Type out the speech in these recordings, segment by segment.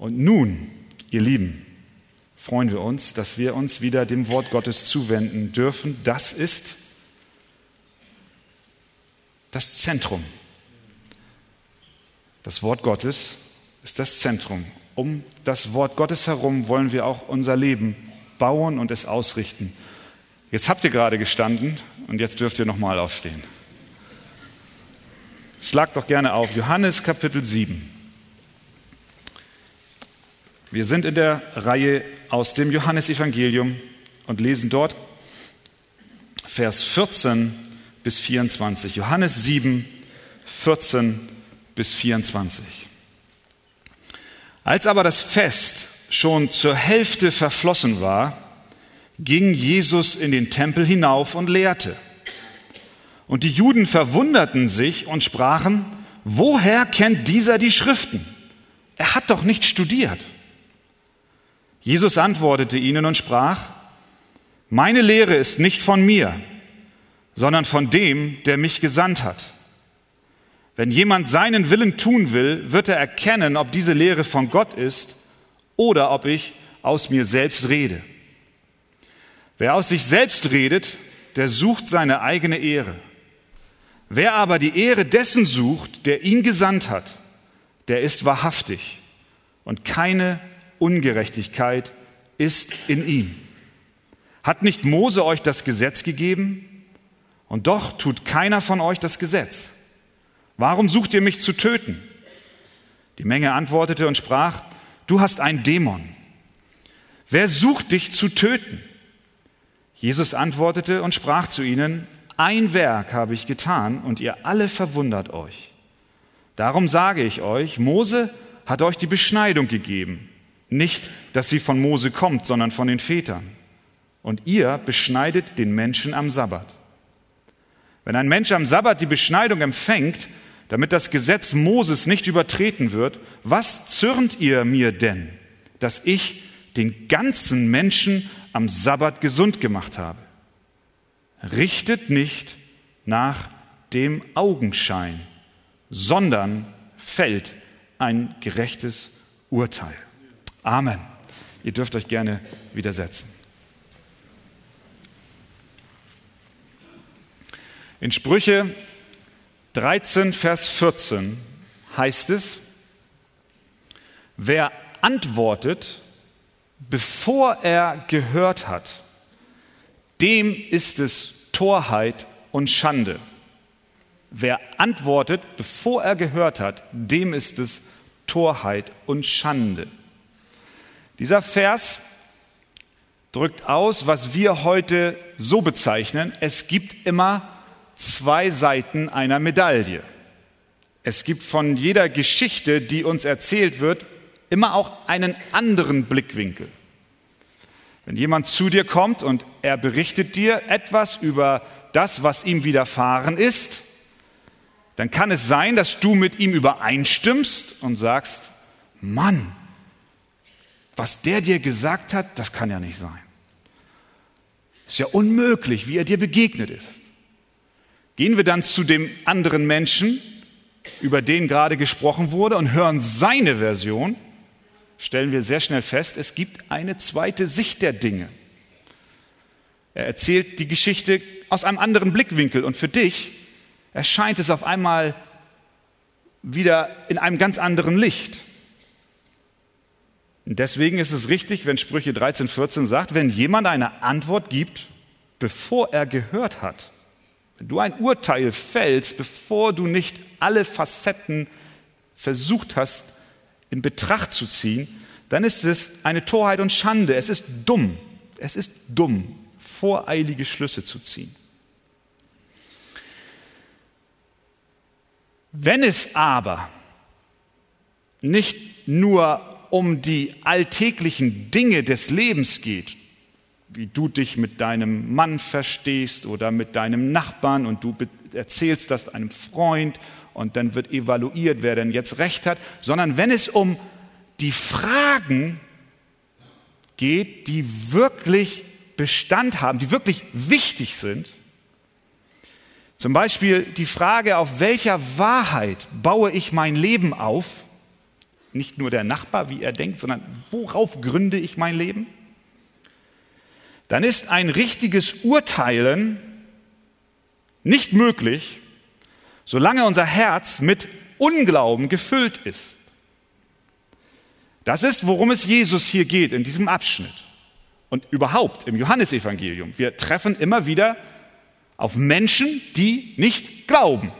Und nun, ihr Lieben, freuen wir uns, dass wir uns wieder dem Wort Gottes zuwenden dürfen. Das ist das Zentrum. Das Wort Gottes ist das Zentrum. Um das Wort Gottes herum wollen wir auch unser Leben bauen und es ausrichten. Jetzt habt ihr gerade gestanden und jetzt dürft ihr nochmal aufstehen. Schlagt doch gerne auf Johannes Kapitel 7. Wir sind in der Reihe aus dem Johannesevangelium und lesen dort Vers 14 bis 24. Johannes 7, 14 bis 24. Als aber das Fest schon zur Hälfte verflossen war, ging Jesus in den Tempel hinauf und lehrte. Und die Juden verwunderten sich und sprachen, woher kennt dieser die Schriften? Er hat doch nicht studiert. Jesus antwortete ihnen und sprach, meine Lehre ist nicht von mir, sondern von dem, der mich gesandt hat. Wenn jemand seinen Willen tun will, wird er erkennen, ob diese Lehre von Gott ist oder ob ich aus mir selbst rede. Wer aus sich selbst redet, der sucht seine eigene Ehre. Wer aber die Ehre dessen sucht, der ihn gesandt hat, der ist wahrhaftig und keine Ungerechtigkeit ist in ihm. Hat nicht Mose euch das Gesetz gegeben? Und doch tut keiner von euch das Gesetz. Warum sucht ihr mich zu töten? Die Menge antwortete und sprach, du hast einen Dämon. Wer sucht dich zu töten? Jesus antwortete und sprach zu ihnen, ein Werk habe ich getan und ihr alle verwundert euch. Darum sage ich euch, Mose hat euch die Beschneidung gegeben. Nicht, dass sie von Mose kommt, sondern von den Vätern. Und ihr beschneidet den Menschen am Sabbat. Wenn ein Mensch am Sabbat die Beschneidung empfängt, damit das Gesetz Moses nicht übertreten wird, was zürnt ihr mir denn, dass ich den ganzen Menschen am Sabbat gesund gemacht habe? Richtet nicht nach dem Augenschein, sondern fällt ein gerechtes Urteil. Amen. Ihr dürft euch gerne widersetzen. In Sprüche 13, Vers 14 heißt es, wer antwortet, bevor er gehört hat, dem ist es Torheit und Schande. Wer antwortet, bevor er gehört hat, dem ist es Torheit und Schande. Dieser Vers drückt aus, was wir heute so bezeichnen, es gibt immer zwei Seiten einer Medaille. Es gibt von jeder Geschichte, die uns erzählt wird, immer auch einen anderen Blickwinkel. Wenn jemand zu dir kommt und er berichtet dir etwas über das, was ihm widerfahren ist, dann kann es sein, dass du mit ihm übereinstimmst und sagst, Mann, was der dir gesagt hat, das kann ja nicht sein. Ist ja unmöglich, wie er dir begegnet ist. Gehen wir dann zu dem anderen Menschen, über den gerade gesprochen wurde, und hören seine Version, stellen wir sehr schnell fest, es gibt eine zweite Sicht der Dinge. Er erzählt die Geschichte aus einem anderen Blickwinkel und für dich erscheint es auf einmal wieder in einem ganz anderen Licht. Deswegen ist es richtig, wenn Sprüche 13, 14 sagt, wenn jemand eine Antwort gibt, bevor er gehört hat, wenn du ein Urteil fällst, bevor du nicht alle Facetten versucht hast in Betracht zu ziehen, dann ist es eine Torheit und Schande. Es ist dumm. Es ist dumm, voreilige Schlüsse zu ziehen. Wenn es aber nicht nur um die alltäglichen Dinge des Lebens geht, wie du dich mit deinem Mann verstehst oder mit deinem Nachbarn und du erzählst das einem Freund und dann wird evaluiert, wer denn jetzt recht hat, sondern wenn es um die Fragen geht, die wirklich Bestand haben, die wirklich wichtig sind, zum Beispiel die Frage, auf welcher Wahrheit baue ich mein Leben auf, nicht nur der Nachbar, wie er denkt, sondern worauf gründe ich mein Leben? Dann ist ein richtiges Urteilen nicht möglich, solange unser Herz mit Unglauben gefüllt ist. Das ist, worum es Jesus hier geht in diesem Abschnitt und überhaupt im Johannesevangelium. Wir treffen immer wieder auf Menschen, die nicht glauben.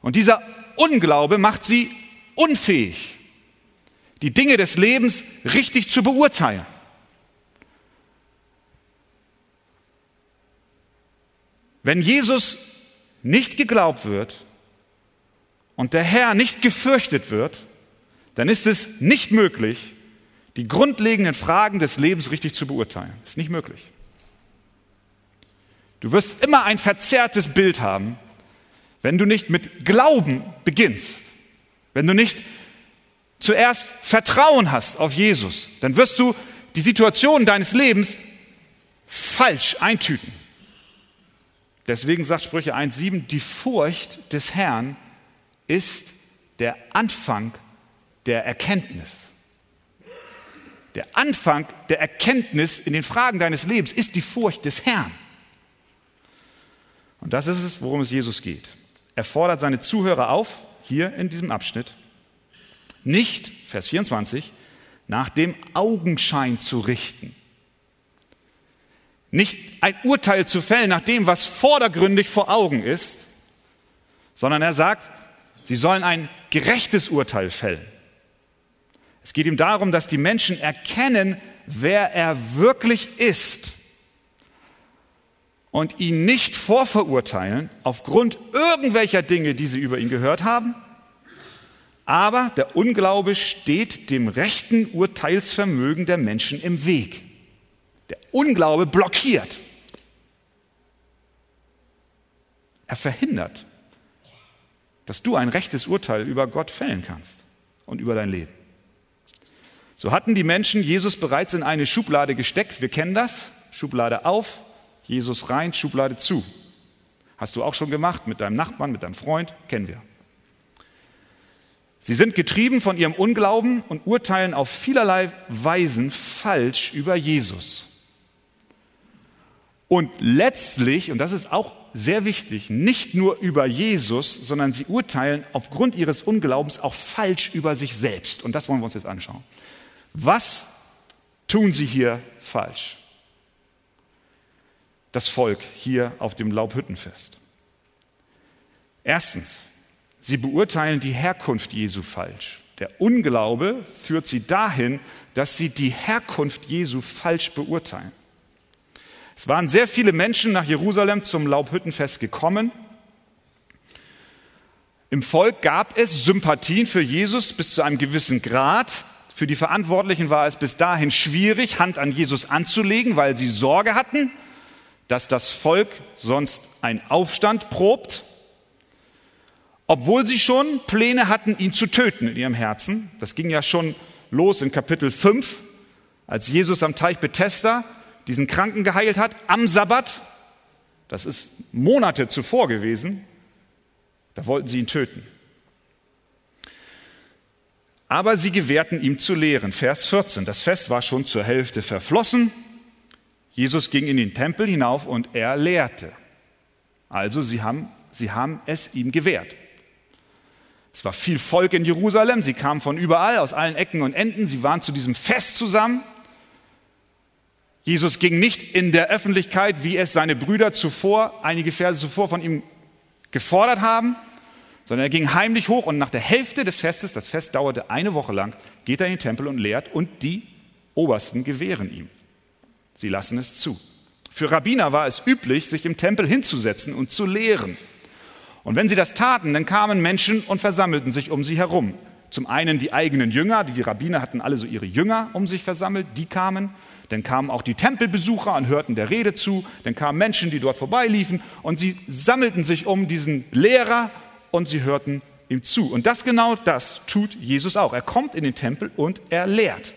Und dieser Unglaube macht sie unfähig, die Dinge des Lebens richtig zu beurteilen. Wenn Jesus nicht geglaubt wird und der Herr nicht gefürchtet wird, dann ist es nicht möglich, die grundlegenden Fragen des Lebens richtig zu beurteilen. Ist nicht möglich. Du wirst immer ein verzerrtes Bild haben, wenn du nicht mit Glauben beginnst. Wenn du nicht zuerst Vertrauen hast auf Jesus, dann wirst du die Situation deines Lebens falsch eintüten. Deswegen sagt Sprüche 1.7, die Furcht des Herrn ist der Anfang der Erkenntnis. Der Anfang der Erkenntnis in den Fragen deines Lebens ist die Furcht des Herrn. Und das ist es, worum es Jesus geht. Er fordert seine Zuhörer auf, hier in diesem Abschnitt, nicht, Vers 24, nach dem Augenschein zu richten. Nicht ein Urteil zu fällen nach dem, was vordergründig vor Augen ist, sondern er sagt, sie sollen ein gerechtes Urteil fällen. Es geht ihm darum, dass die Menschen erkennen, wer er wirklich ist und ihn nicht vorverurteilen aufgrund irgendwelcher Dinge, die sie über ihn gehört haben. Aber der Unglaube steht dem rechten Urteilsvermögen der Menschen im Weg. Der Unglaube blockiert. Er verhindert, dass du ein rechtes Urteil über Gott fällen kannst und über dein Leben. So hatten die Menschen Jesus bereits in eine Schublade gesteckt. Wir kennen das. Schublade auf, Jesus rein, Schublade zu. Hast du auch schon gemacht mit deinem Nachbarn, mit deinem Freund? Kennen wir. Sie sind getrieben von ihrem Unglauben und urteilen auf vielerlei Weisen falsch über Jesus. Und letztlich, und das ist auch sehr wichtig, nicht nur über Jesus, sondern sie urteilen aufgrund ihres Unglaubens auch falsch über sich selbst. Und das wollen wir uns jetzt anschauen. Was tun sie hier falsch? Das Volk hier auf dem Laubhüttenfest. Erstens, sie beurteilen die Herkunft Jesu falsch. Der Unglaube führt sie dahin, dass sie die Herkunft Jesu falsch beurteilen. Es waren sehr viele Menschen nach Jerusalem zum Laubhüttenfest gekommen. Im Volk gab es Sympathien für Jesus bis zu einem gewissen Grad. Für die Verantwortlichen war es bis dahin schwierig, Hand an Jesus anzulegen, weil sie Sorge hatten, dass das Volk sonst einen Aufstand probt, obwohl sie schon Pläne hatten, ihn zu töten in ihrem Herzen. Das ging ja schon los in Kapitel 5, als Jesus am Teich Bethesda diesen Kranken geheilt hat, am Sabbat. Das ist Monate zuvor gewesen. Da wollten sie ihn töten aber sie gewährten ihm zu lehren. Vers 14. Das Fest war schon zur Hälfte verflossen. Jesus ging in den Tempel hinauf und er lehrte. Also sie haben, sie haben es ihm gewährt. Es war viel Volk in Jerusalem. Sie kamen von überall, aus allen Ecken und Enden. Sie waren zu diesem Fest zusammen. Jesus ging nicht in der Öffentlichkeit, wie es seine Brüder zuvor, einige Verse zuvor von ihm gefordert haben, sondern er ging heimlich hoch und nach der Hälfte des Festes, das Fest dauerte eine Woche lang, geht er in den Tempel und lehrt und die Obersten gewähren ihm. Sie lassen es zu. Für Rabbiner war es üblich, sich im Tempel hinzusetzen und zu lehren. Und wenn sie das taten, dann kamen Menschen und versammelten sich um sie herum. Zum einen die eigenen Jünger, die Rabbiner hatten alle so ihre Jünger um sich versammelt, die kamen. Dann kamen auch die Tempelbesucher und hörten der Rede zu. Dann kamen Menschen, die dort vorbeiliefen und sie sammelten sich um diesen Lehrer und sie hörten ihm zu. Und das genau das tut Jesus auch. Er kommt in den Tempel und er lehrt.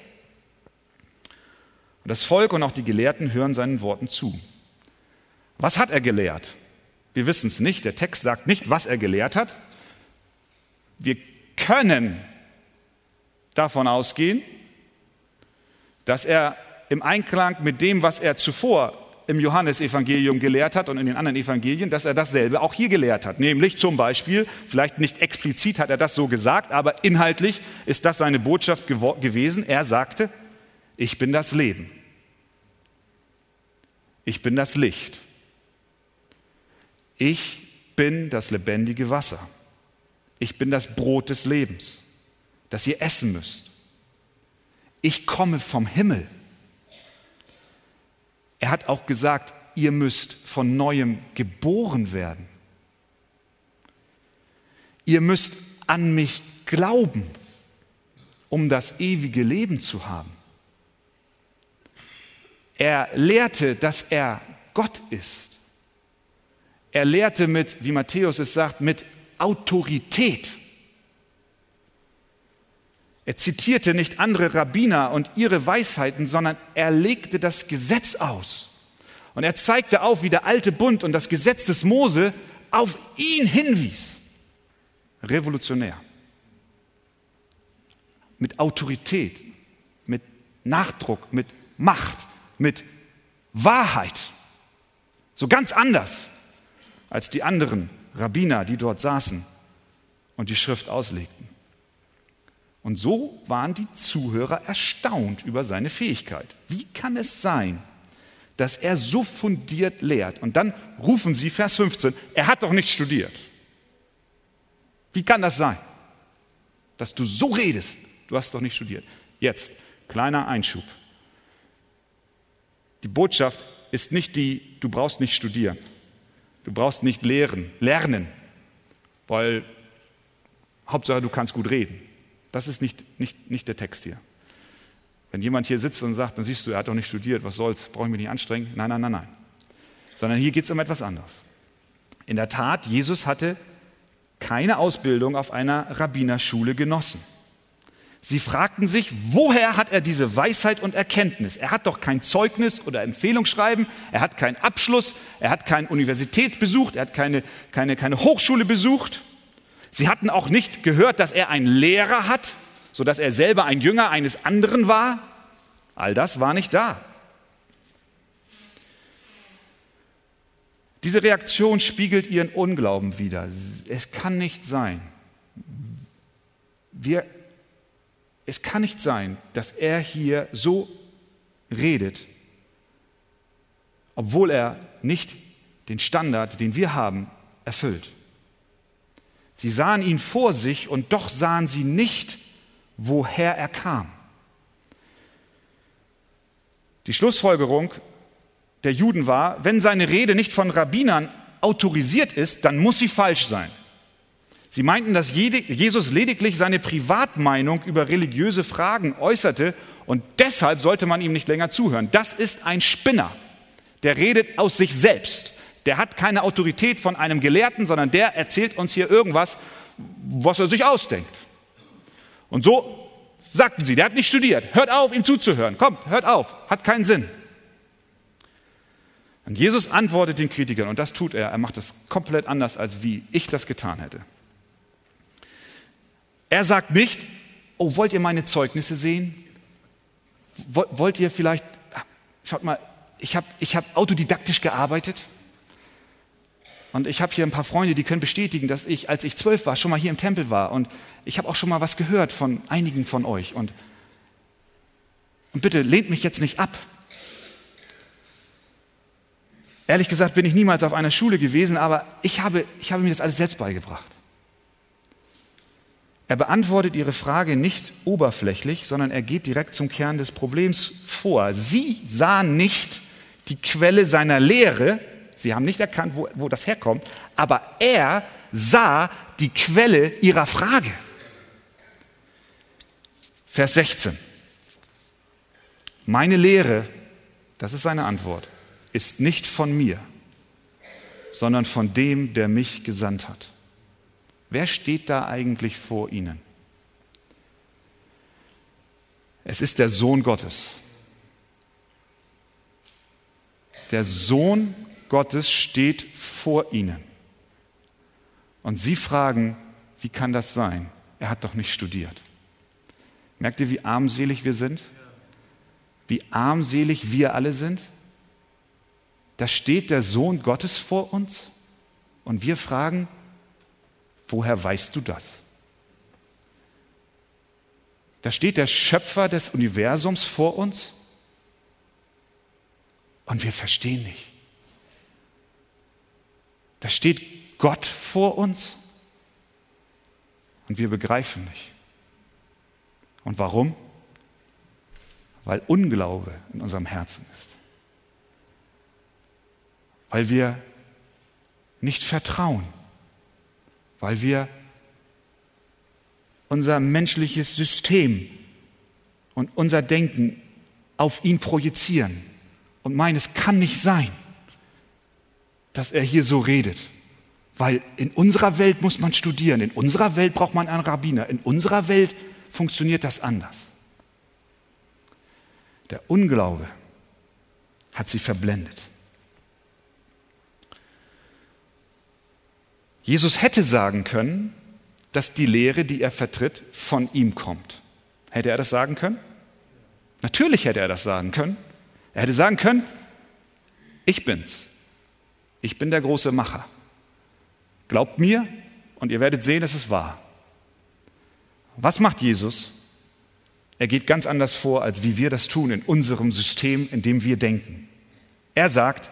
Und das Volk und auch die Gelehrten hören seinen Worten zu. Was hat er gelehrt? Wir wissen es nicht. Der Text sagt nicht, was er gelehrt hat. Wir können davon ausgehen, dass er im Einklang mit dem, was er zuvor im Johannesevangelium gelehrt hat und in den anderen Evangelien, dass er dasselbe auch hier gelehrt hat. Nämlich zum Beispiel, vielleicht nicht explizit hat er das so gesagt, aber inhaltlich ist das seine Botschaft gewesen. Er sagte, ich bin das Leben. Ich bin das Licht. Ich bin das lebendige Wasser. Ich bin das Brot des Lebens, das ihr essen müsst. Ich komme vom Himmel. Er hat auch gesagt, ihr müsst von neuem geboren werden. Ihr müsst an mich glauben, um das ewige Leben zu haben. Er lehrte, dass er Gott ist. Er lehrte mit, wie Matthäus es sagt, mit Autorität. Er zitierte nicht andere Rabbiner und ihre Weisheiten, sondern er legte das Gesetz aus. Und er zeigte auf, wie der alte Bund und das Gesetz des Mose auf ihn hinwies. Revolutionär. Mit Autorität, mit Nachdruck, mit Macht, mit Wahrheit. So ganz anders als die anderen Rabbiner, die dort saßen und die Schrift auslegten. Und so waren die Zuhörer erstaunt über seine Fähigkeit. Wie kann es sein, dass er so fundiert lehrt? Und dann rufen sie, Vers 15, er hat doch nicht studiert. Wie kann das sein, dass du so redest? Du hast doch nicht studiert. Jetzt, kleiner Einschub. Die Botschaft ist nicht die, du brauchst nicht studieren. Du brauchst nicht lehren, lernen, weil Hauptsache du kannst gut reden. Das ist nicht, nicht, nicht der Text hier. Wenn jemand hier sitzt und sagt, dann siehst du, er hat doch nicht studiert, was soll's, brauche ich mich nicht anstrengen. Nein, nein, nein, nein. Sondern hier geht es um etwas anderes. In der Tat, Jesus hatte keine Ausbildung auf einer Rabbinerschule genossen. Sie fragten sich, woher hat er diese Weisheit und Erkenntnis? Er hat doch kein Zeugnis oder Empfehlungsschreiben, er hat keinen Abschluss, er hat keine Universität besucht, er hat keine, keine, keine Hochschule besucht. Sie hatten auch nicht gehört, dass er einen Lehrer hat, sodass er selber ein Jünger eines anderen war. All das war nicht da. Diese Reaktion spiegelt ihren Unglauben wider. Es kann nicht sein. Wir, es kann nicht sein, dass er hier so redet, obwohl er nicht den Standard, den wir haben, erfüllt. Sie sahen ihn vor sich und doch sahen sie nicht, woher er kam. Die Schlussfolgerung der Juden war, wenn seine Rede nicht von Rabbinern autorisiert ist, dann muss sie falsch sein. Sie meinten, dass Jesus lediglich seine Privatmeinung über religiöse Fragen äußerte und deshalb sollte man ihm nicht länger zuhören. Das ist ein Spinner, der redet aus sich selbst. Der hat keine Autorität von einem Gelehrten, sondern der erzählt uns hier irgendwas, was er sich ausdenkt. Und so sagten sie, der hat nicht studiert. Hört auf, ihm zuzuhören. Kommt, hört auf. Hat keinen Sinn. Und Jesus antwortet den Kritikern, und das tut er. Er macht das komplett anders, als wie ich das getan hätte. Er sagt nicht, oh, wollt ihr meine Zeugnisse sehen? Wollt ihr vielleicht, schaut mal, ich habe ich hab autodidaktisch gearbeitet. Und ich habe hier ein paar Freunde, die können bestätigen, dass ich, als ich zwölf war, schon mal hier im Tempel war. Und ich habe auch schon mal was gehört von einigen von euch. Und, und bitte lehnt mich jetzt nicht ab. Ehrlich gesagt bin ich niemals auf einer Schule gewesen, aber ich habe, ich habe mir das alles selbst beigebracht. Er beantwortet ihre Frage nicht oberflächlich, sondern er geht direkt zum Kern des Problems vor. Sie sahen nicht die Quelle seiner Lehre, Sie haben nicht erkannt, wo, wo das herkommt, aber er sah die Quelle ihrer Frage. Vers 16. Meine Lehre, das ist seine Antwort, ist nicht von mir, sondern von dem, der mich gesandt hat. Wer steht da eigentlich vor Ihnen? Es ist der Sohn Gottes. Der Sohn Gottes steht vor ihnen. Und sie fragen, wie kann das sein? Er hat doch nicht studiert. Merkt ihr, wie armselig wir sind? Wie armselig wir alle sind? Da steht der Sohn Gottes vor uns und wir fragen, woher weißt du das? Da steht der Schöpfer des Universums vor uns und wir verstehen nicht. Da steht Gott vor uns und wir begreifen nicht. Und warum? Weil Unglaube in unserem Herzen ist. Weil wir nicht vertrauen. Weil wir unser menschliches System und unser Denken auf ihn projizieren und meinen, es kann nicht sein, dass er hier so redet. Weil in unserer Welt muss man studieren, in unserer Welt braucht man einen Rabbiner, in unserer Welt funktioniert das anders. Der Unglaube hat sie verblendet. Jesus hätte sagen können, dass die Lehre, die er vertritt, von ihm kommt. Hätte er das sagen können? Natürlich hätte er das sagen können. Er hätte sagen können, ich bin's. Ich bin der große Macher. Glaubt mir und ihr werdet sehen, es ist wahr. Was macht Jesus? Er geht ganz anders vor, als wie wir das tun in unserem System, in dem wir denken. Er sagt,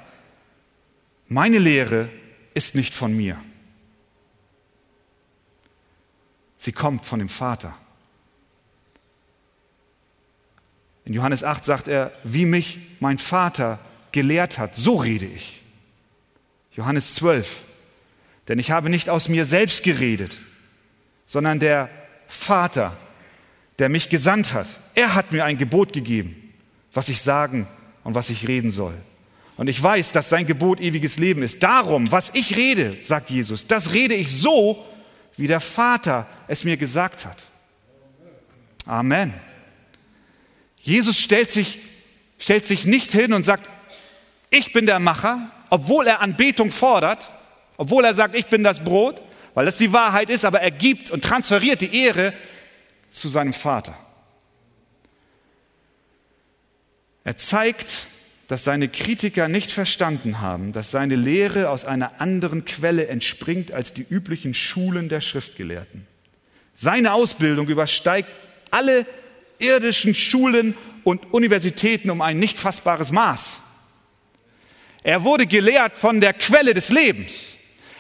meine Lehre ist nicht von mir. Sie kommt von dem Vater. In Johannes 8 sagt er, wie mich mein Vater gelehrt hat, so rede ich. Johannes 12, denn ich habe nicht aus mir selbst geredet, sondern der Vater, der mich gesandt hat, er hat mir ein Gebot gegeben, was ich sagen und was ich reden soll. Und ich weiß, dass sein Gebot ewiges Leben ist. Darum, was ich rede, sagt Jesus, das rede ich so, wie der Vater es mir gesagt hat. Amen. Jesus stellt sich, stellt sich nicht hin und sagt, ich bin der Macher, obwohl er Anbetung fordert, obwohl er sagt, ich bin das Brot, weil das die Wahrheit ist, aber er gibt und transferiert die Ehre zu seinem Vater. Er zeigt, dass seine Kritiker nicht verstanden haben, dass seine Lehre aus einer anderen Quelle entspringt als die üblichen Schulen der Schriftgelehrten. Seine Ausbildung übersteigt alle irdischen Schulen und Universitäten um ein nicht fassbares Maß. Er wurde gelehrt von der Quelle des Lebens.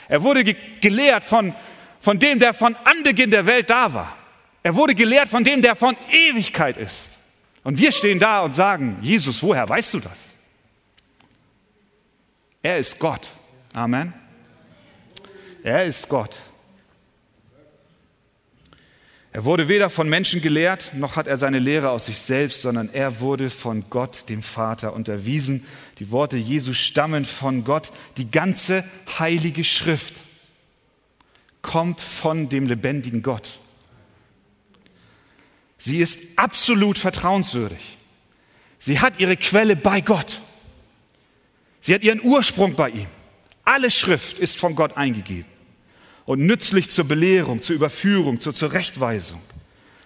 Er wurde ge gelehrt von, von dem, der von Anbeginn der Welt da war. Er wurde gelehrt von dem, der von Ewigkeit ist. Und wir stehen da und sagen, Jesus, woher weißt du das? Er ist Gott. Amen. Er ist Gott. Er wurde weder von Menschen gelehrt, noch hat er seine Lehre aus sich selbst, sondern er wurde von Gott, dem Vater, unterwiesen. Die Worte Jesu stammen von Gott. Die ganze heilige Schrift kommt von dem lebendigen Gott. Sie ist absolut vertrauenswürdig. Sie hat ihre Quelle bei Gott. Sie hat ihren Ursprung bei ihm. Alle Schrift ist von Gott eingegeben und nützlich zur Belehrung, zur Überführung, zur Zurechtweisung,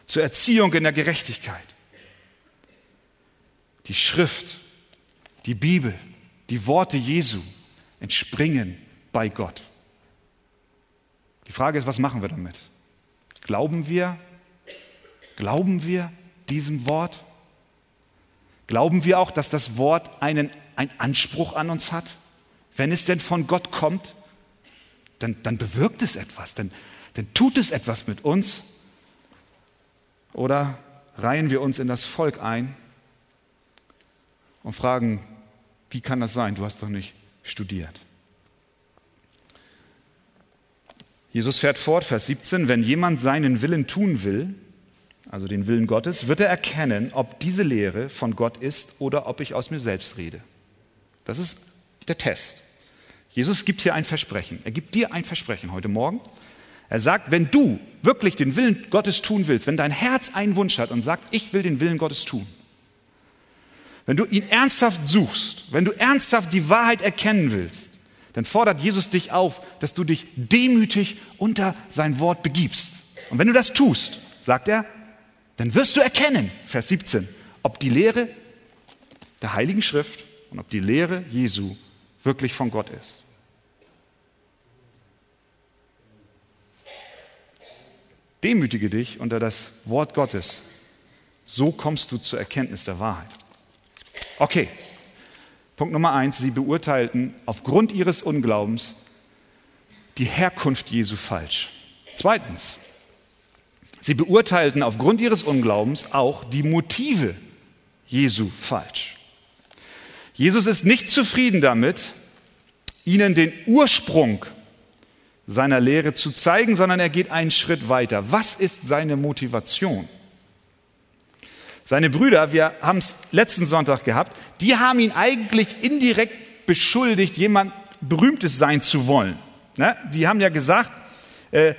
zur Erziehung in der Gerechtigkeit. Die Schrift, die Bibel, die Worte Jesu entspringen bei Gott. Die Frage ist, was machen wir damit? Glauben wir? Glauben wir diesem Wort? Glauben wir auch, dass das Wort einen einen Anspruch an uns hat? Wenn es denn von Gott kommt, dann, dann bewirkt es etwas, dann, dann tut es etwas mit uns. Oder reihen wir uns in das Volk ein und fragen, wie kann das sein? Du hast doch nicht studiert. Jesus fährt fort, Vers 17, wenn jemand seinen Willen tun will, also den Willen Gottes, wird er erkennen, ob diese Lehre von Gott ist oder ob ich aus mir selbst rede. Das ist der Test. Jesus gibt hier ein Versprechen. Er gibt dir ein Versprechen heute Morgen. Er sagt, wenn du wirklich den Willen Gottes tun willst, wenn dein Herz einen Wunsch hat und sagt, ich will den Willen Gottes tun, wenn du ihn ernsthaft suchst, wenn du ernsthaft die Wahrheit erkennen willst, dann fordert Jesus dich auf, dass du dich demütig unter sein Wort begibst. Und wenn du das tust, sagt er, dann wirst du erkennen, Vers 17, ob die Lehre der Heiligen Schrift und ob die Lehre Jesu wirklich von Gott ist. Demütige dich unter das Wort Gottes. So kommst du zur Erkenntnis der Wahrheit. Okay, Punkt Nummer eins, sie beurteilten aufgrund ihres Unglaubens die Herkunft Jesu falsch. Zweitens, sie beurteilten aufgrund ihres Unglaubens auch die Motive Jesu falsch. Jesus ist nicht zufrieden damit, ihnen den Ursprung seiner Lehre zu zeigen, sondern er geht einen Schritt weiter. Was ist seine Motivation? Seine Brüder, wir haben es letzten Sonntag gehabt, die haben ihn eigentlich indirekt beschuldigt, jemand Berühmtes sein zu wollen. Ne? Die haben ja gesagt, äh,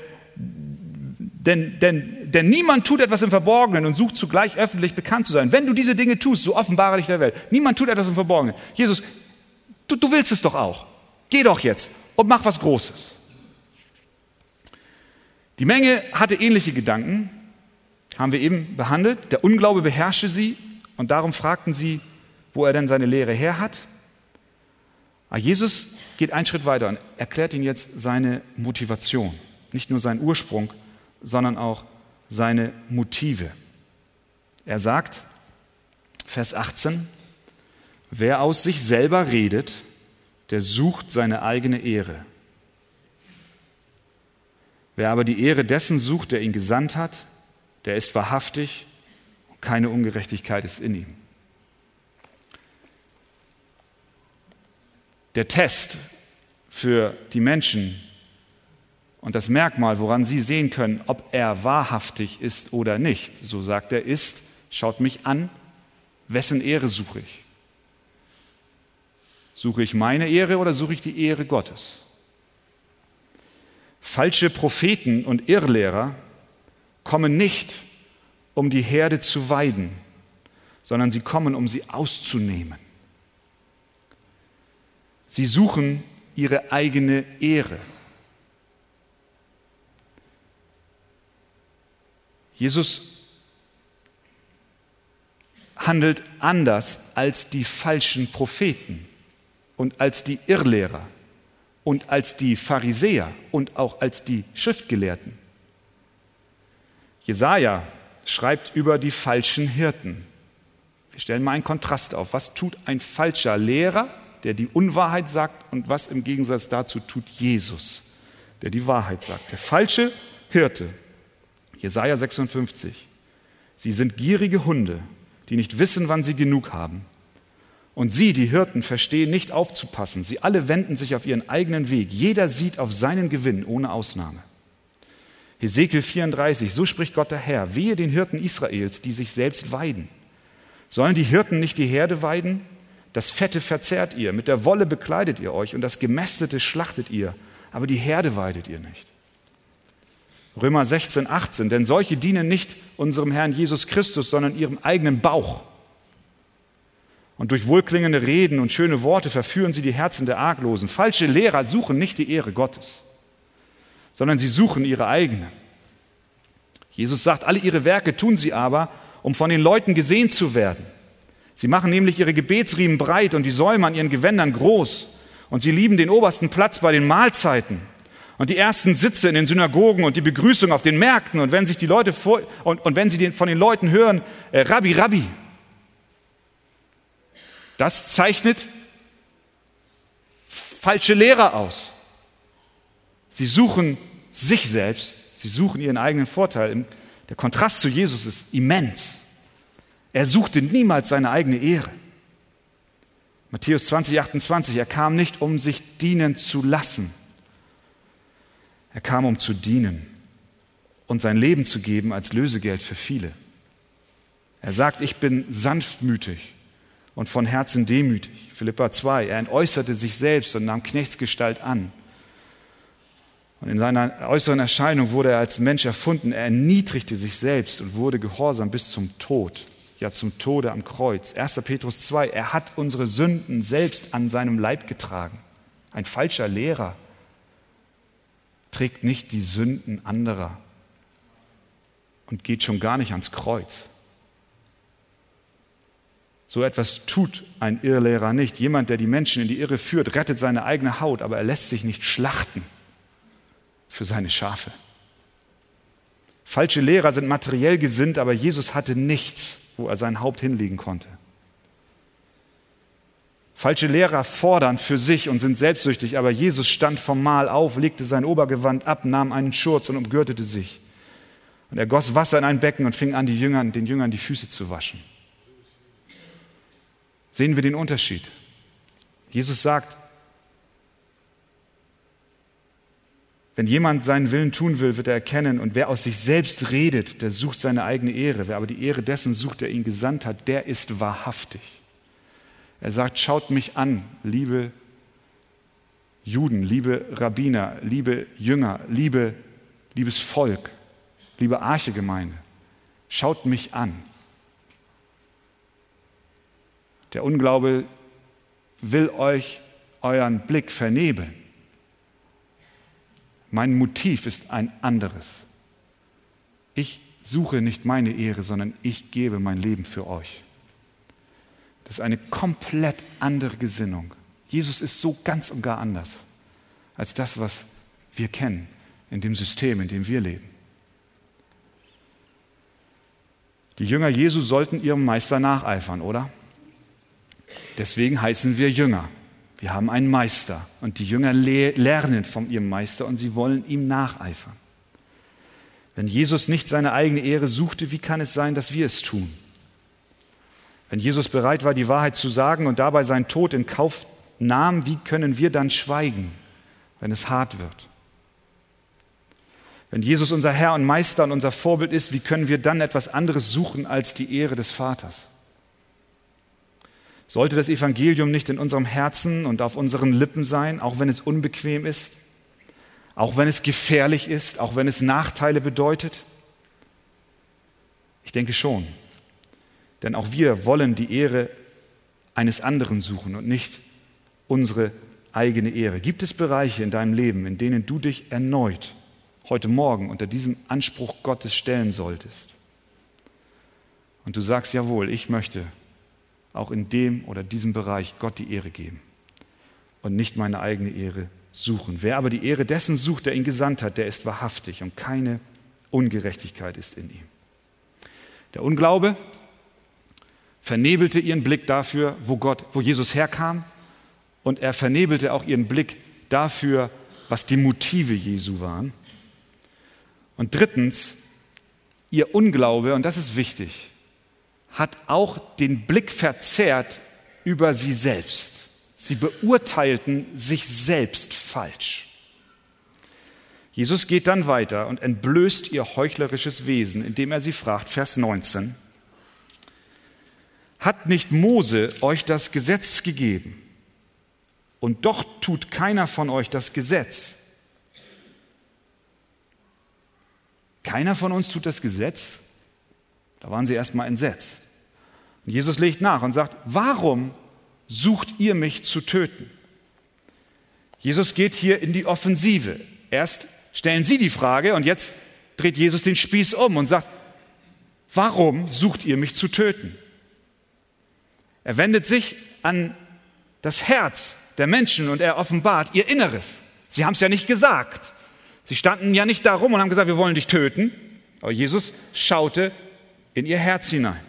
denn, denn, denn niemand tut etwas im Verborgenen und sucht zugleich öffentlich bekannt zu sein. Wenn du diese Dinge tust, so offenbare dich der Welt. Niemand tut etwas im Verborgenen. Jesus, du, du willst es doch auch. Geh doch jetzt und mach was Großes. Die Menge hatte ähnliche Gedanken, haben wir eben behandelt. Der Unglaube beherrschte sie und darum fragten sie, wo er denn seine Lehre her hat. Aber Jesus geht einen Schritt weiter und erklärt ihnen jetzt seine Motivation. Nicht nur seinen Ursprung, sondern auch seine Motive. Er sagt, Vers 18, wer aus sich selber redet, der sucht seine eigene Ehre. Wer aber die Ehre dessen sucht, der ihn gesandt hat, der ist wahrhaftig und keine Ungerechtigkeit ist in ihm. Der Test für die Menschen und das Merkmal, woran sie sehen können, ob er wahrhaftig ist oder nicht, so sagt er, ist, schaut mich an, wessen Ehre suche ich? Suche ich meine Ehre oder suche ich die Ehre Gottes? Falsche Propheten und Irrlehrer kommen nicht, um die Herde zu weiden, sondern sie kommen, um sie auszunehmen. Sie suchen ihre eigene Ehre. Jesus handelt anders als die falschen Propheten und als die Irrlehrer und als die Pharisäer und auch als die Schriftgelehrten. Jesaja schreibt über die falschen Hirten. Wir stellen mal einen Kontrast auf. Was tut ein falscher Lehrer, der die Unwahrheit sagt, und was im Gegensatz dazu tut Jesus, der die Wahrheit sagt? Der falsche Hirte, Jesaja 56. Sie sind gierige Hunde, die nicht wissen, wann sie genug haben. Und sie, die Hirten, verstehen nicht aufzupassen. Sie alle wenden sich auf ihren eigenen Weg. Jeder sieht auf seinen Gewinn, ohne Ausnahme. Hesekiel 34, so spricht Gott der Herr, wehe den Hirten Israels, die sich selbst weiden. Sollen die Hirten nicht die Herde weiden? Das Fette verzehrt ihr, mit der Wolle bekleidet ihr euch und das Gemästete schlachtet ihr, aber die Herde weidet ihr nicht. Römer 16, 18, denn solche dienen nicht unserem Herrn Jesus Christus, sondern ihrem eigenen Bauch und durch wohlklingende Reden und schöne Worte verführen sie die Herzen der Arglosen. Falsche Lehrer suchen nicht die Ehre Gottes, sondern sie suchen ihre eigene. Jesus sagt, alle ihre Werke tun sie aber, um von den Leuten gesehen zu werden. Sie machen nämlich ihre Gebetsriemen breit und die Säume an ihren Gewändern groß. Und sie lieben den obersten Platz bei den Mahlzeiten und die ersten Sitze in den Synagogen und die Begrüßung auf den Märkten. Und wenn sich die Leute vor, und, und wenn sie den, von den Leuten hören, äh, Rabbi, Rabbi, das zeichnet falsche Lehrer aus. Sie suchen sich selbst, sie suchen ihren eigenen Vorteil. Der Kontrast zu Jesus ist immens. Er suchte niemals seine eigene Ehre. Matthäus 20, 28, er kam nicht, um sich dienen zu lassen. Er kam, um zu dienen und sein Leben zu geben als Lösegeld für viele. Er sagt, ich bin sanftmütig und von Herzen demütig. Philippa 2. Er entäußerte sich selbst und nahm Knechtsgestalt an. Und in seiner äußeren Erscheinung wurde er als Mensch erfunden. Er erniedrigte sich selbst und wurde gehorsam bis zum Tod, ja zum Tode am Kreuz. 1. Petrus 2. Er hat unsere Sünden selbst an seinem Leib getragen. Ein falscher Lehrer trägt nicht die Sünden anderer. und geht schon gar nicht ans Kreuz. So etwas tut ein Irrlehrer nicht. Jemand, der die Menschen in die Irre führt, rettet seine eigene Haut, aber er lässt sich nicht schlachten für seine Schafe. Falsche Lehrer sind materiell gesinnt, aber Jesus hatte nichts, wo er sein Haupt hinlegen konnte. Falsche Lehrer fordern für sich und sind selbstsüchtig, aber Jesus stand vom Mahl auf, legte sein Obergewand ab, nahm einen Schurz und umgürtete sich. Und er goss Wasser in ein Becken und fing an, Jüngern, den Jüngern die Füße zu waschen. Sehen wir den Unterschied? Jesus sagt, wenn jemand seinen Willen tun will, wird er erkennen, und wer aus sich selbst redet, der sucht seine eigene Ehre. Wer aber die Ehre dessen sucht, der ihn gesandt hat, der ist wahrhaftig. Er sagt, schaut mich an, liebe Juden, liebe Rabbiner, liebe Jünger, liebe, liebes Volk, liebe Archegemeinde, schaut mich an. Der Unglaube will euch euren Blick vernebeln. Mein Motiv ist ein anderes. Ich suche nicht meine Ehre, sondern ich gebe mein Leben für euch. Das ist eine komplett andere Gesinnung. Jesus ist so ganz und gar anders als das, was wir kennen in dem System, in dem wir leben. Die Jünger Jesu sollten ihrem Meister nacheifern, oder? Deswegen heißen wir Jünger. Wir haben einen Meister und die Jünger lernen von ihrem Meister und sie wollen ihm nacheifern. Wenn Jesus nicht seine eigene Ehre suchte, wie kann es sein, dass wir es tun? Wenn Jesus bereit war, die Wahrheit zu sagen und dabei seinen Tod in Kauf nahm, wie können wir dann schweigen, wenn es hart wird? Wenn Jesus unser Herr und Meister und unser Vorbild ist, wie können wir dann etwas anderes suchen als die Ehre des Vaters? Sollte das Evangelium nicht in unserem Herzen und auf unseren Lippen sein, auch wenn es unbequem ist, auch wenn es gefährlich ist, auch wenn es Nachteile bedeutet? Ich denke schon. Denn auch wir wollen die Ehre eines anderen suchen und nicht unsere eigene Ehre. Gibt es Bereiche in deinem Leben, in denen du dich erneut heute Morgen unter diesem Anspruch Gottes stellen solltest? Und du sagst, jawohl, ich möchte auch in dem oder diesem Bereich Gott die Ehre geben und nicht meine eigene Ehre suchen. Wer aber die Ehre dessen sucht, der ihn gesandt hat, der ist wahrhaftig und keine Ungerechtigkeit ist in ihm. Der Unglaube vernebelte ihren Blick dafür, wo Gott, wo Jesus herkam, und er vernebelte auch ihren Blick dafür, was die Motive Jesu waren. Und drittens, ihr Unglaube, und das ist wichtig, hat auch den Blick verzerrt über sie selbst. Sie beurteilten sich selbst falsch. Jesus geht dann weiter und entblößt ihr heuchlerisches Wesen, indem er sie fragt, Vers 19, hat nicht Mose euch das Gesetz gegeben? Und doch tut keiner von euch das Gesetz. Keiner von uns tut das Gesetz? Da waren sie erstmal entsetzt. Und Jesus legt nach und sagt, warum sucht ihr mich zu töten? Jesus geht hier in die Offensive. Erst stellen sie die Frage und jetzt dreht Jesus den Spieß um und sagt, warum sucht ihr mich zu töten? Er wendet sich an das Herz der Menschen und er offenbart ihr Inneres. Sie haben es ja nicht gesagt. Sie standen ja nicht da rum und haben gesagt, wir wollen dich töten. Aber Jesus schaute in ihr Herz hinein.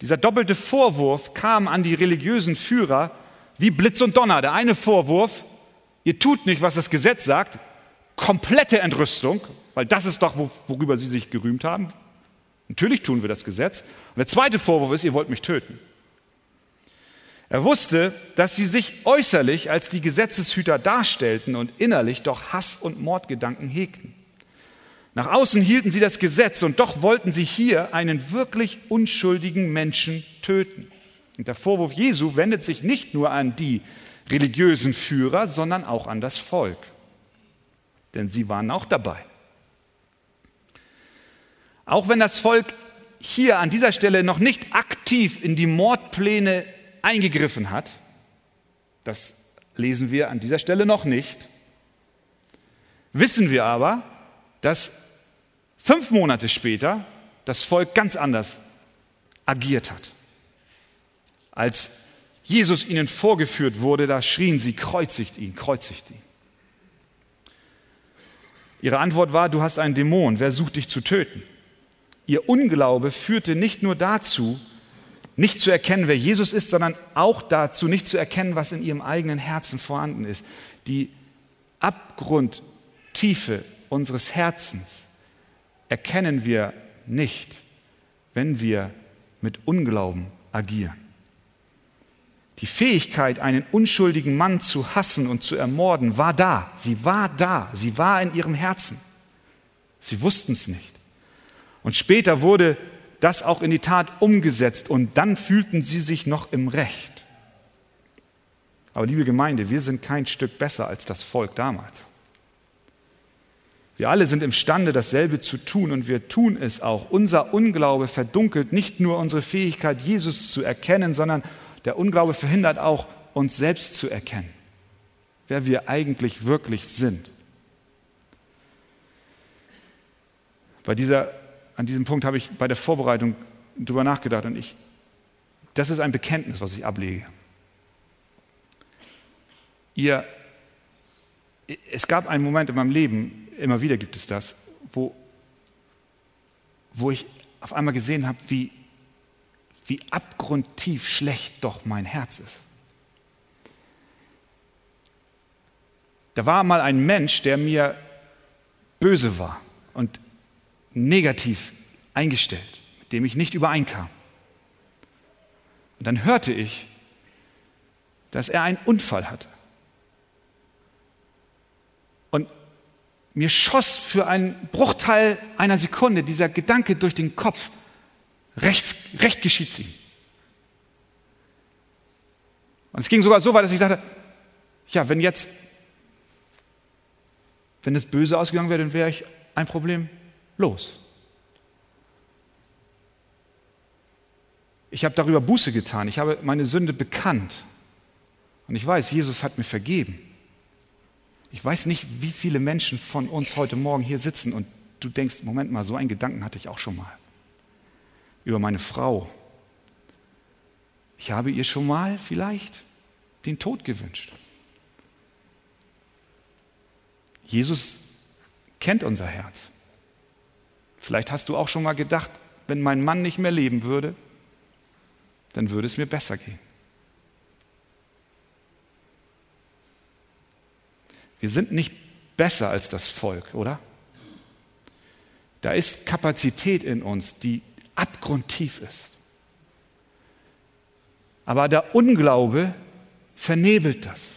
Dieser doppelte Vorwurf kam an die religiösen Führer wie Blitz und Donner. Der eine Vorwurf, ihr tut nicht, was das Gesetz sagt, komplette Entrüstung, weil das ist doch, worüber sie sich gerühmt haben. Natürlich tun wir das Gesetz. Und der zweite Vorwurf ist, ihr wollt mich töten. Er wusste, dass sie sich äußerlich als die Gesetzeshüter darstellten und innerlich doch Hass und Mordgedanken hegten. Nach außen hielten sie das Gesetz und doch wollten sie hier einen wirklich unschuldigen Menschen töten. Und der Vorwurf Jesu wendet sich nicht nur an die religiösen Führer, sondern auch an das Volk. Denn sie waren auch dabei. Auch wenn das Volk hier an dieser Stelle noch nicht aktiv in die Mordpläne eingegriffen hat, das lesen wir an dieser Stelle noch nicht, wissen wir aber, dass fünf Monate später das Volk ganz anders agiert hat. Als Jesus ihnen vorgeführt wurde, da schrien sie, kreuzigt ihn, kreuzigt ihn. Ihre Antwort war, du hast einen Dämon, wer sucht dich zu töten? Ihr Unglaube führte nicht nur dazu, nicht zu erkennen, wer Jesus ist, sondern auch dazu, nicht zu erkennen, was in ihrem eigenen Herzen vorhanden ist. Die Abgrundtiefe unseres Herzens erkennen wir nicht, wenn wir mit Unglauben agieren. Die Fähigkeit, einen unschuldigen Mann zu hassen und zu ermorden, war da. Sie war da. Sie war in ihrem Herzen. Sie wussten es nicht. Und später wurde das auch in die Tat umgesetzt und dann fühlten sie sich noch im Recht. Aber liebe Gemeinde, wir sind kein Stück besser als das Volk damals. Wir alle sind imstande, dasselbe zu tun und wir tun es auch. Unser Unglaube verdunkelt nicht nur unsere Fähigkeit, Jesus zu erkennen, sondern der Unglaube verhindert auch, uns selbst zu erkennen, wer wir eigentlich wirklich sind. Bei dieser an diesem Punkt habe ich bei der Vorbereitung drüber nachgedacht und ich, das ist ein Bekenntnis, was ich ablege. Ihr, es gab einen Moment in meinem Leben, immer wieder gibt es das, wo, wo ich auf einmal gesehen habe, wie, wie abgrundtief schlecht doch mein Herz ist. Da war mal ein Mensch, der mir böse war und negativ eingestellt, mit dem ich nicht übereinkam. Und dann hörte ich, dass er einen Unfall hatte. Und mir schoss für einen Bruchteil einer Sekunde dieser Gedanke durch den Kopf, recht geschieht's ihm. Und es ging sogar so weit, dass ich dachte, ja, wenn jetzt, wenn es böse ausgegangen wäre, dann wäre ich ein Problem los. Ich habe darüber Buße getan. Ich habe meine Sünde bekannt. Und ich weiß, Jesus hat mir vergeben. Ich weiß nicht, wie viele Menschen von uns heute Morgen hier sitzen und du denkst, Moment mal, so einen Gedanken hatte ich auch schon mal. Über meine Frau. Ich habe ihr schon mal vielleicht den Tod gewünscht. Jesus kennt unser Herz. Vielleicht hast du auch schon mal gedacht, wenn mein Mann nicht mehr leben würde, dann würde es mir besser gehen. Wir sind nicht besser als das Volk, oder? Da ist Kapazität in uns, die abgrundtief ist. Aber der Unglaube vernebelt das.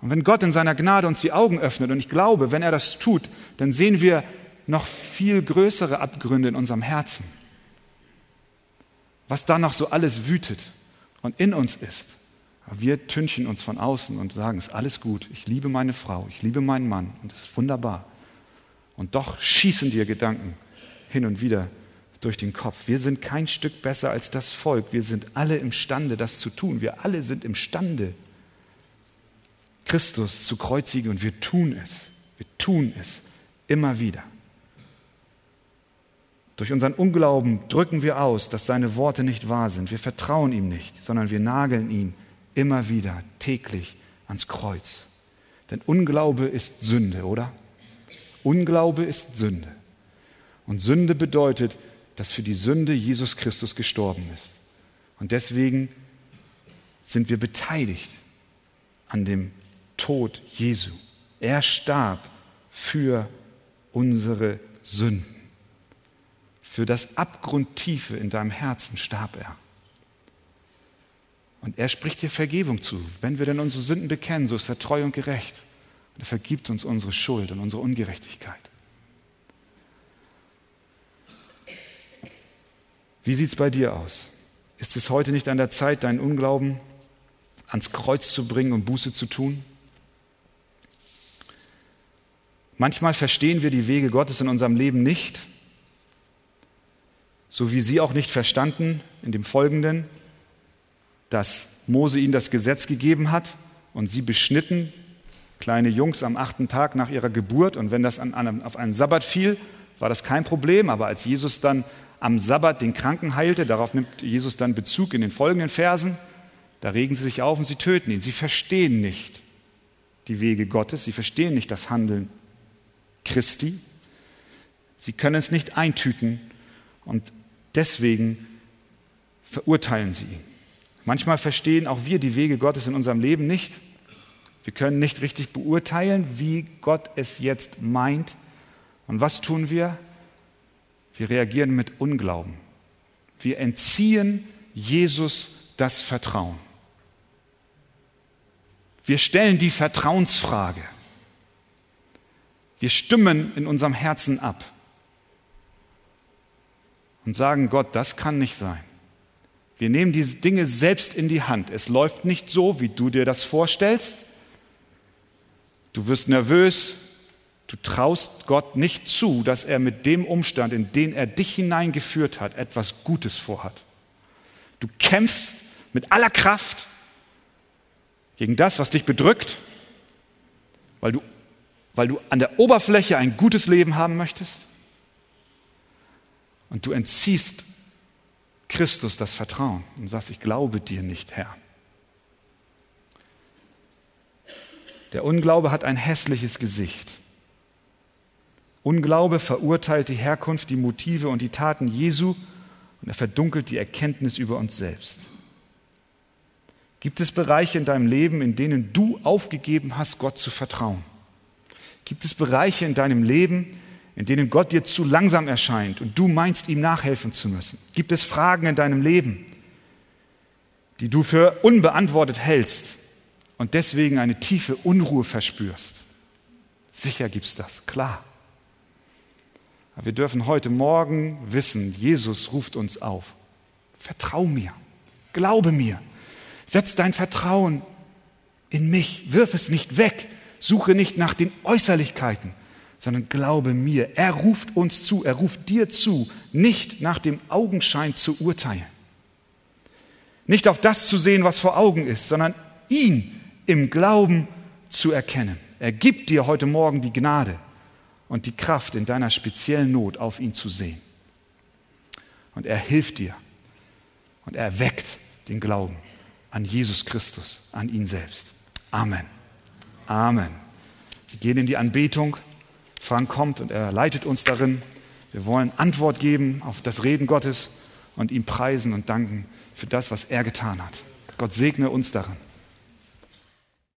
Und wenn Gott in seiner Gnade uns die Augen öffnet, und ich glaube, wenn er das tut, dann sehen wir noch viel größere Abgründe in unserem Herzen. Was da noch so alles wütet und in uns ist. Wir tünchen uns von außen und sagen, es ist alles gut, ich liebe meine Frau, ich liebe meinen Mann und es ist wunderbar. Und doch schießen dir Gedanken hin und wieder durch den Kopf. Wir sind kein Stück besser als das Volk. Wir sind alle imstande, das zu tun. Wir alle sind imstande, Christus zu kreuzigen und wir tun es. Wir tun es immer wieder. Durch unseren Unglauben drücken wir aus, dass seine Worte nicht wahr sind. Wir vertrauen ihm nicht, sondern wir nageln ihn immer wieder täglich ans Kreuz. Denn Unglaube ist Sünde, oder? Unglaube ist Sünde. Und Sünde bedeutet, dass für die Sünde Jesus Christus gestorben ist. Und deswegen sind wir beteiligt an dem Tod Jesu. Er starb für unsere Sünden. Für das Abgrundtiefe in deinem Herzen starb er. Und er spricht dir Vergebung zu. Wenn wir denn unsere Sünden bekennen, so ist er treu und gerecht. Und er vergibt uns unsere Schuld und unsere Ungerechtigkeit. Wie sieht es bei dir aus? Ist es heute nicht an der Zeit, deinen Unglauben ans Kreuz zu bringen und Buße zu tun? Manchmal verstehen wir die Wege Gottes in unserem Leben nicht so wie sie auch nicht verstanden in dem Folgenden, dass Mose ihnen das Gesetz gegeben hat und sie beschnitten, kleine Jungs am achten Tag nach ihrer Geburt. Und wenn das an, an, auf einen Sabbat fiel, war das kein Problem, aber als Jesus dann am Sabbat den Kranken heilte, darauf nimmt Jesus dann Bezug in den folgenden Versen, da regen sie sich auf und sie töten ihn. Sie verstehen nicht die Wege Gottes, sie verstehen nicht das Handeln Christi, sie können es nicht eintüten. Und deswegen verurteilen sie ihn. Manchmal verstehen auch wir die Wege Gottes in unserem Leben nicht. Wir können nicht richtig beurteilen, wie Gott es jetzt meint. Und was tun wir? Wir reagieren mit Unglauben. Wir entziehen Jesus das Vertrauen. Wir stellen die Vertrauensfrage. Wir stimmen in unserem Herzen ab und sagen, Gott, das kann nicht sein. Wir nehmen diese Dinge selbst in die Hand. Es läuft nicht so, wie du dir das vorstellst. Du wirst nervös. Du traust Gott nicht zu, dass er mit dem Umstand, in den er dich hineingeführt hat, etwas Gutes vorhat. Du kämpfst mit aller Kraft gegen das, was dich bedrückt, weil du, weil du an der Oberfläche ein gutes Leben haben möchtest. Und du entziehst Christus das Vertrauen und sagst, ich glaube dir nicht, Herr. Der Unglaube hat ein hässliches Gesicht. Unglaube verurteilt die Herkunft, die Motive und die Taten Jesu und er verdunkelt die Erkenntnis über uns selbst. Gibt es Bereiche in deinem Leben, in denen du aufgegeben hast, Gott zu vertrauen? Gibt es Bereiche in deinem Leben, in denen Gott dir zu langsam erscheint und du meinst, ihm nachhelfen zu müssen? Gibt es Fragen in deinem Leben, die du für unbeantwortet hältst und deswegen eine tiefe Unruhe verspürst? Sicher gibt es das, klar. Aber wir dürfen heute Morgen wissen, Jesus ruft uns auf. Vertrau mir, glaube mir, setz dein Vertrauen in mich, wirf es nicht weg, suche nicht nach den Äußerlichkeiten, sondern glaube mir. Er ruft uns zu, er ruft dir zu, nicht nach dem Augenschein zu urteilen. Nicht auf das zu sehen, was vor Augen ist, sondern ihn im Glauben zu erkennen. Er gibt dir heute Morgen die Gnade und die Kraft in deiner speziellen Not auf ihn zu sehen. Und er hilft dir und er weckt den Glauben an Jesus Christus, an ihn selbst. Amen. Amen. Wir gehen in die Anbetung. Frank kommt und er leitet uns darin. Wir wollen Antwort geben auf das Reden Gottes und ihm preisen und danken für das, was er getan hat. Gott segne uns darin.